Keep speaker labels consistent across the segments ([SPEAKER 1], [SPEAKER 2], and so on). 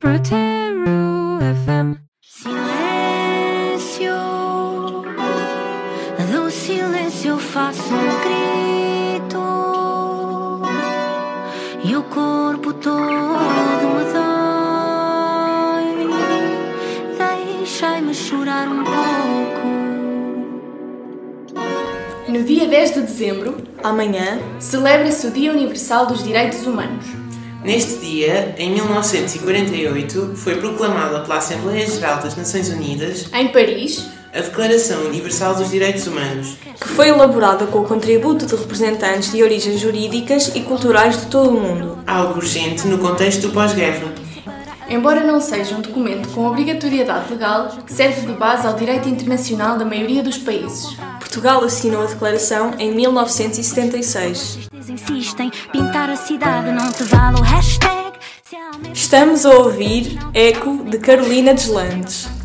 [SPEAKER 1] Protero FM. Silêncio, do silêncio eu faço um grito e o corpo todo me dói. Deixai-me chorar um pouco.
[SPEAKER 2] No dia 10 de dezembro,
[SPEAKER 3] Amanhã,
[SPEAKER 2] celebra-se o Dia Universal dos Direitos Humanos.
[SPEAKER 4] Neste dia, em 1948, foi proclamada pela Assembleia Geral das Nações Unidas
[SPEAKER 2] Em Paris,
[SPEAKER 4] a Declaração Universal dos Direitos Humanos.
[SPEAKER 3] que foi elaborada com o contributo de representantes de origens jurídicas e culturais de todo o mundo.
[SPEAKER 4] Algo urgente no contexto do pós-guerra.
[SPEAKER 2] Embora não seja um documento com obrigatoriedade legal, serve de base ao direito internacional da maioria dos países.
[SPEAKER 3] Portugal assinou a declaração em 1976.
[SPEAKER 1] Eles insistem, pintar a cidade não te vale o hashtag. Se há alguém
[SPEAKER 3] Estamos a ouvir Eco de Carolina Deslandes.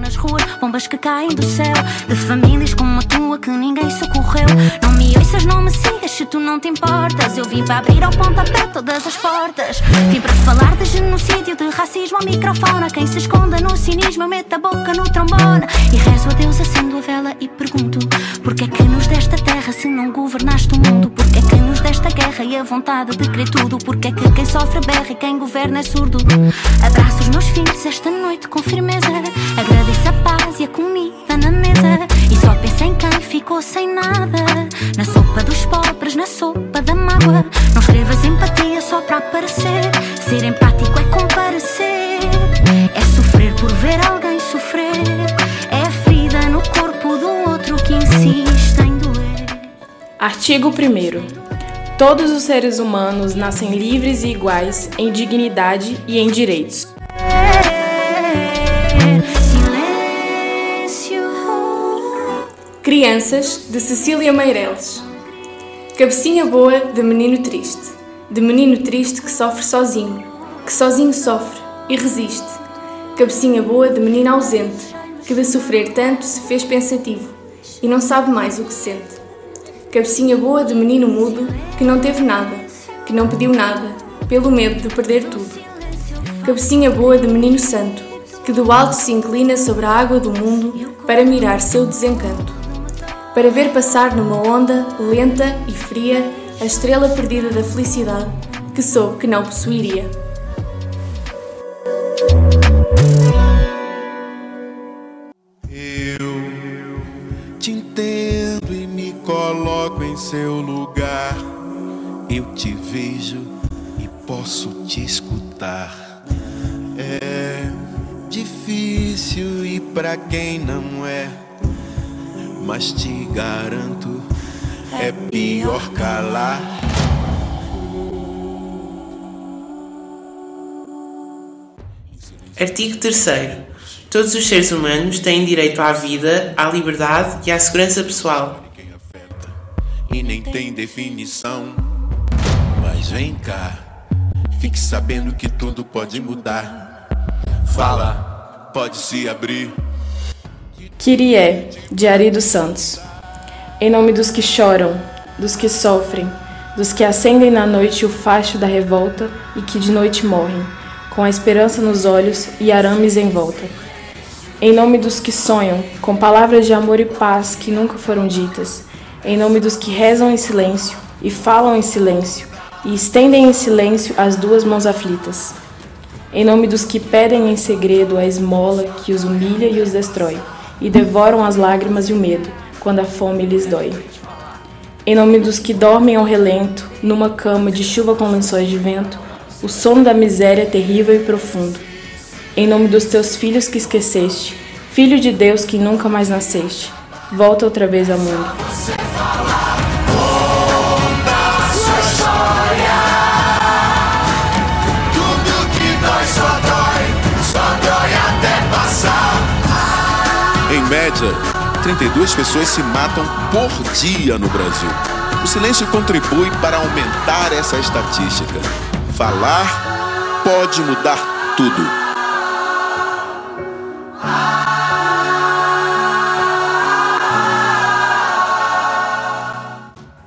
[SPEAKER 1] Nas ruas, bombas que caem do céu, de famílias como a tua que ninguém socorreu. Não me ouças, não me sigas se tu não te importas. Eu vim para abrir ao pontapé todas as portas. Vim para falar de genocídio, de racismo ao microfone. Quem se esconda no cinismo, eu meto a boca no trombone. E rezo a Deus, acendo a vela e pergunto: Porquê é que nos desta terra se não governaste o mundo? Porquê é que nos desta guerra e a vontade de querer tudo? Porquê é que quem sofre berra e quem governa é surdo? Abraço os meus filhos esta noite com firmeza. Agradeço comida na mesa. E só penso em quem ficou sem nada. Na sopa dos pobres, na sopa da mágoa. Não escrevas empatia só para aparecer. Ser empático é comparecer. É sofrer por ver alguém sofrer. É a ferida no corpo do outro que insiste em doer.
[SPEAKER 5] Artigo 1. Todos os seres humanos nascem livres e iguais em dignidade e em direitos.
[SPEAKER 2] Crianças, de Cecília Meireles. Cabecinha boa de menino triste, de menino triste que sofre sozinho, que sozinho sofre e resiste. Cabecinha boa de menino ausente, que de sofrer tanto se fez pensativo e não sabe mais o que sente. Cabecinha boa de menino mudo, que não teve nada, que não pediu nada, pelo medo de perder tudo. Cabecinha boa de menino santo, que do alto se inclina sobre a água do mundo para mirar seu desencanto. Para ver passar numa onda lenta e fria a estrela perdida da felicidade que soube que não possuiria.
[SPEAKER 6] Eu te entendo e me coloco em seu lugar. Eu te vejo e posso te escutar. É difícil e pra quem não é, mas te garanto, é pior calar.
[SPEAKER 4] Artigo 3. Todos os seres humanos têm direito à vida, à liberdade e à segurança pessoal.
[SPEAKER 6] e nem tem definição. Mas vem cá, fique sabendo que tudo pode mudar. Fala, pode se abrir.
[SPEAKER 5] Kyrie, de Ari dos Santos. Em nome dos que choram, dos que sofrem, dos que acendem na noite o facho da revolta e que de noite morrem, com a esperança nos olhos e arames em volta. Em nome dos que sonham, com palavras de amor e paz que nunca foram ditas. Em nome dos que rezam em silêncio e falam em silêncio e estendem em silêncio as duas mãos aflitas. Em nome dos que pedem em segredo a esmola que os humilha e os destrói, e devoram as lágrimas e o medo, quando a fome lhes dói. Em nome dos que dormem ao relento, numa cama de chuva com lençóis de vento, o sono da miséria terrível e profundo. Em nome dos teus filhos que esqueceste, filho de Deus que nunca mais nasceste, volta outra vez ao mundo.
[SPEAKER 6] Média, 32 pessoas se matam por dia no Brasil. O silêncio contribui para aumentar essa estatística. Falar pode mudar tudo.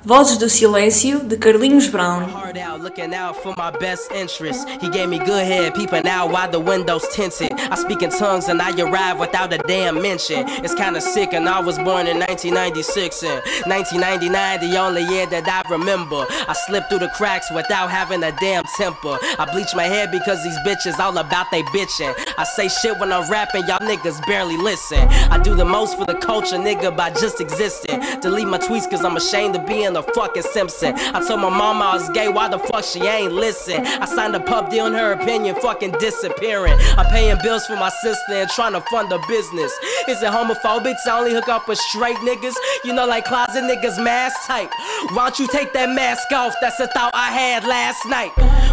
[SPEAKER 3] Vozes do Silêncio, de Carlinhos Brown.
[SPEAKER 7] Looking out for my best interest. He gave me good head, peeping out while the windows tinted. I speak in tongues and I arrive without a damn mention. It's kinda sick, and I was born in 1996 and 1999, the only year that I remember. I slipped through the cracks without having a damn temper. I bleach my hair because these bitches all about they bitching. I say shit when I'm rapping, y'all niggas barely listen. I do the most for the culture, nigga, by just existing. Delete my tweets cause I'm ashamed of being a fucking Simpson. I told my mama I was gay, why the fuck she ain't listen? I signed a pub deal in her opinion, fucking disappearing. I'm paying bills for my sister and trying to fund a business. Is it homophobic to only hook up with straight niggas? You know, like closet niggas, mask type. Why don't you take that mask off? That's a thought I had last night.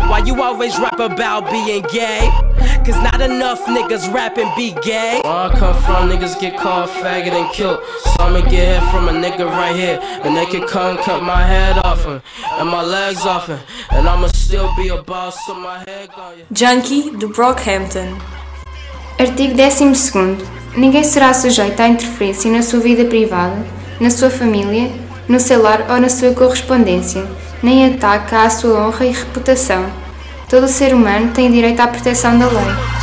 [SPEAKER 7] Why you always rap about being gay? Cause not enough niggas rap and be gay. Where I come from, niggas get called faggot and killed. So I'ma get hit from a nigga right here. And they can come cut my head off him, and my legs off him. And I'ma still be a boss, so my head gone.
[SPEAKER 3] Junkie, de Brockhampton.
[SPEAKER 8] Artigo 12. Ninguém será sujeito à interferência na sua vida privada, na sua família, no seu lar ou na sua correspondência, nem ataque à sua honra e reputação. Todo ser humano tem direito à proteção da lei.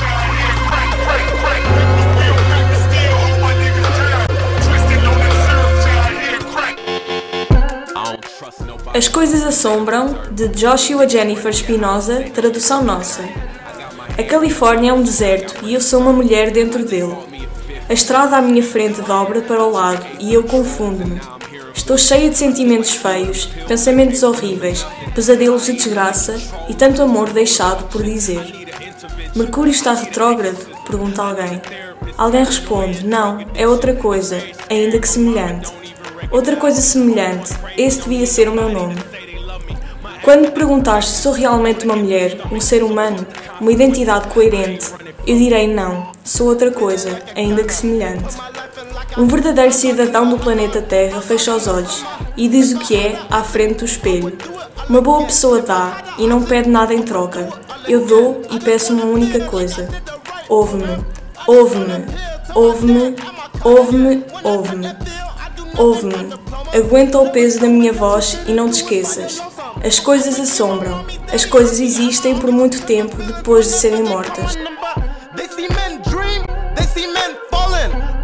[SPEAKER 3] As Coisas Assombram, de Joshua Jennifer Spinoza, tradução nossa. A Califórnia é um deserto e eu sou uma mulher dentro dele. A estrada à minha frente dobra para o lado e eu confundo-me. Estou cheia de sentimentos feios, pensamentos horríveis, pesadelos de desgraça e tanto amor deixado por dizer. Mercúrio está retrógrado? Pergunta alguém. Alguém responde: Não, é outra coisa, ainda que semelhante. Outra coisa semelhante, esse devia ser o meu nome. Quando me perguntaste se sou realmente uma mulher, um ser humano, uma identidade coerente, eu direi não, sou outra coisa, ainda que semelhante. Um verdadeiro cidadão do planeta Terra fecha os olhos e diz o que é à frente do espelho. Uma boa pessoa dá e não pede nada em troca. Eu dou e peço uma única coisa: ouve-me, ouve-me, ouve-me, ouve-me, ouve-me. Ouve-me, aguenta o peso da minha voz e não te esqueças. As coisas assombram, as coisas existem por muito tempo depois de serem mortas.
[SPEAKER 9] They see men dream, they see men.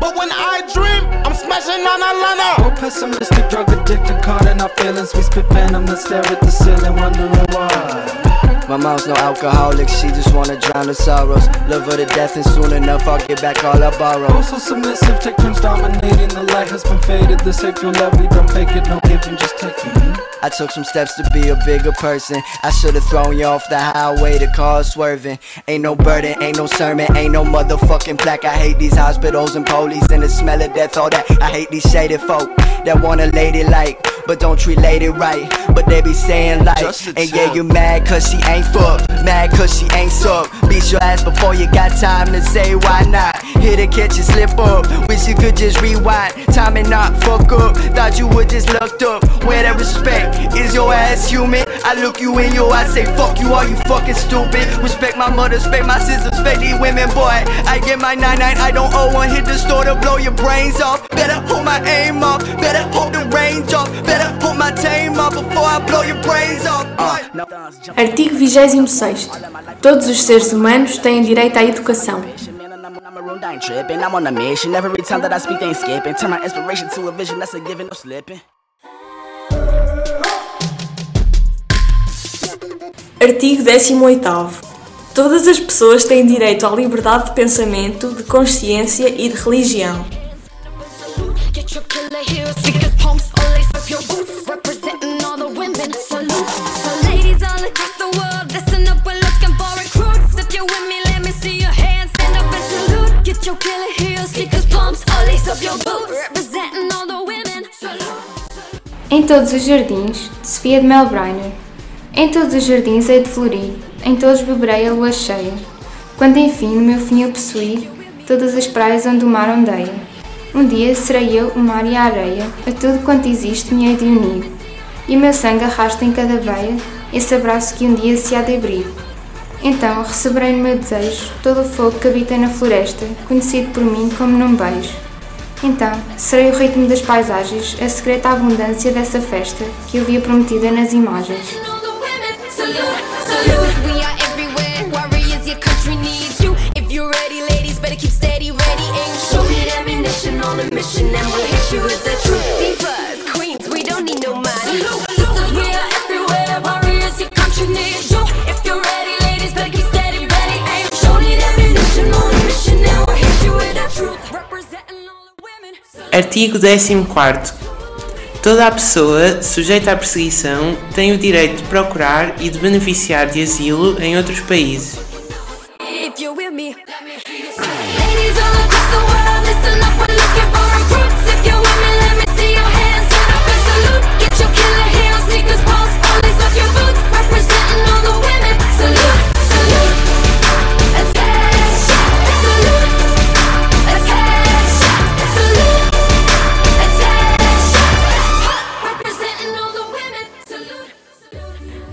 [SPEAKER 9] But when I dream, I'm smashing on a lana.
[SPEAKER 10] More pessimistic, drug addicted, caught in our feelings. We spit venom, then stare at the ceiling, wondering why.
[SPEAKER 11] My mom's no alcoholic, she just wanna drown her sorrows. Love her to death, and soon enough I'll get back all I borrow.
[SPEAKER 10] Oh, so submissive, take turns dominating. The light has been faded. The sacred love we don't fake it, no giving, just taking.
[SPEAKER 11] I took some steps to be a bigger person. I should've thrown you off the highway, the car swerving. Ain't no burden, ain't no sermon, ain't no motherfucking plaque. I hate these hospitals and police and the smell of death, all that. I hate these shaded folk that want a lady like, but don't treat lady right. But they be saying like, and yeah, you mad cause she ain't fuck, mad cause she ain't suck. Beat your ass before you got time to say why not. Hit a catch you slip up, wish you could just rewind. Time and not fuck up, thought you would just looked up. Where that respect? Is your ass human? I look you in your eyes, say fuck you, are you fucking stupid? Respect my mother, respect my sisters, respect these women, boy. I get my 99, I don't owe one. Hit the store to blow your brains off. Better hold my aim off, better hold the range off, better put my tame off before I blow your brains off. Uh, boy.
[SPEAKER 2] Artigo 26. Todos os seres humanos têm direito à educação.
[SPEAKER 3] Artigo 18. Todas as pessoas têm direito à liberdade de pensamento, de consciência e de religião.
[SPEAKER 8] Em todos os jardins, de Sofia de Melbreiner. Em todos os jardins hei de florir, em todos beberei a lua cheia. Quando enfim no meu fim eu possuir todas as praias onde o mar ondeia. Um dia serei eu o mar e a areia, a tudo quanto existe me hei de unir. E o meu sangue arrasta em cada veia esse abraço que um dia se há de abrir. Então receberei no meu desejo todo o fogo que habita na floresta, conhecido por mim como num beijo.
[SPEAKER 12] Então, serei o ritmo das paisagens, a secreta abundância dessa festa que eu via prometida nas imagens.
[SPEAKER 4] Artigo 14. Toda a pessoa sujeita à perseguição tem o direito de procurar e de beneficiar de asilo em outros países.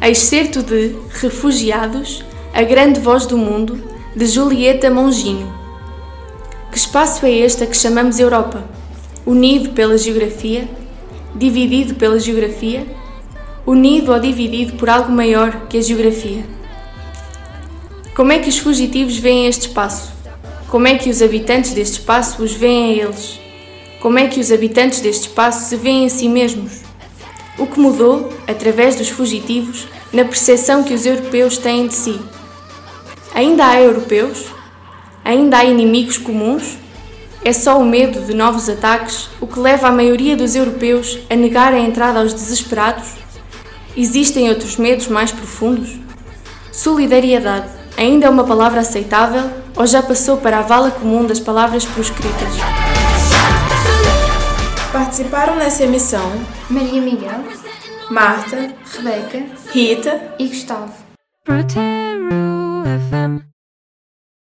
[SPEAKER 2] Excerto de Refugiados, a grande voz do mundo, de Julieta Monginho. Que espaço é este a que chamamos Europa? Unido pela geografia? Dividido pela geografia? Unido ou dividido por algo maior que a geografia? Como é que os fugitivos veem este espaço? Como é que os habitantes deste espaço os veem a eles? Como é que os habitantes deste espaço se veem a si mesmos? O que mudou, através dos fugitivos, na percepção que os europeus têm de si? Ainda há europeus? Ainda há inimigos comuns? É só o medo de novos ataques o que leva a maioria dos europeus a negar a entrada aos desesperados? Existem outros medos mais profundos? Solidariedade ainda é uma palavra aceitável ou já passou para a vala comum das palavras proscritas?
[SPEAKER 13] Participaram nessa emissão
[SPEAKER 12] Maria Miguel,
[SPEAKER 13] Marta,
[SPEAKER 12] Rebeca
[SPEAKER 13] Rita
[SPEAKER 12] e Gustavo.
[SPEAKER 14] Proteru.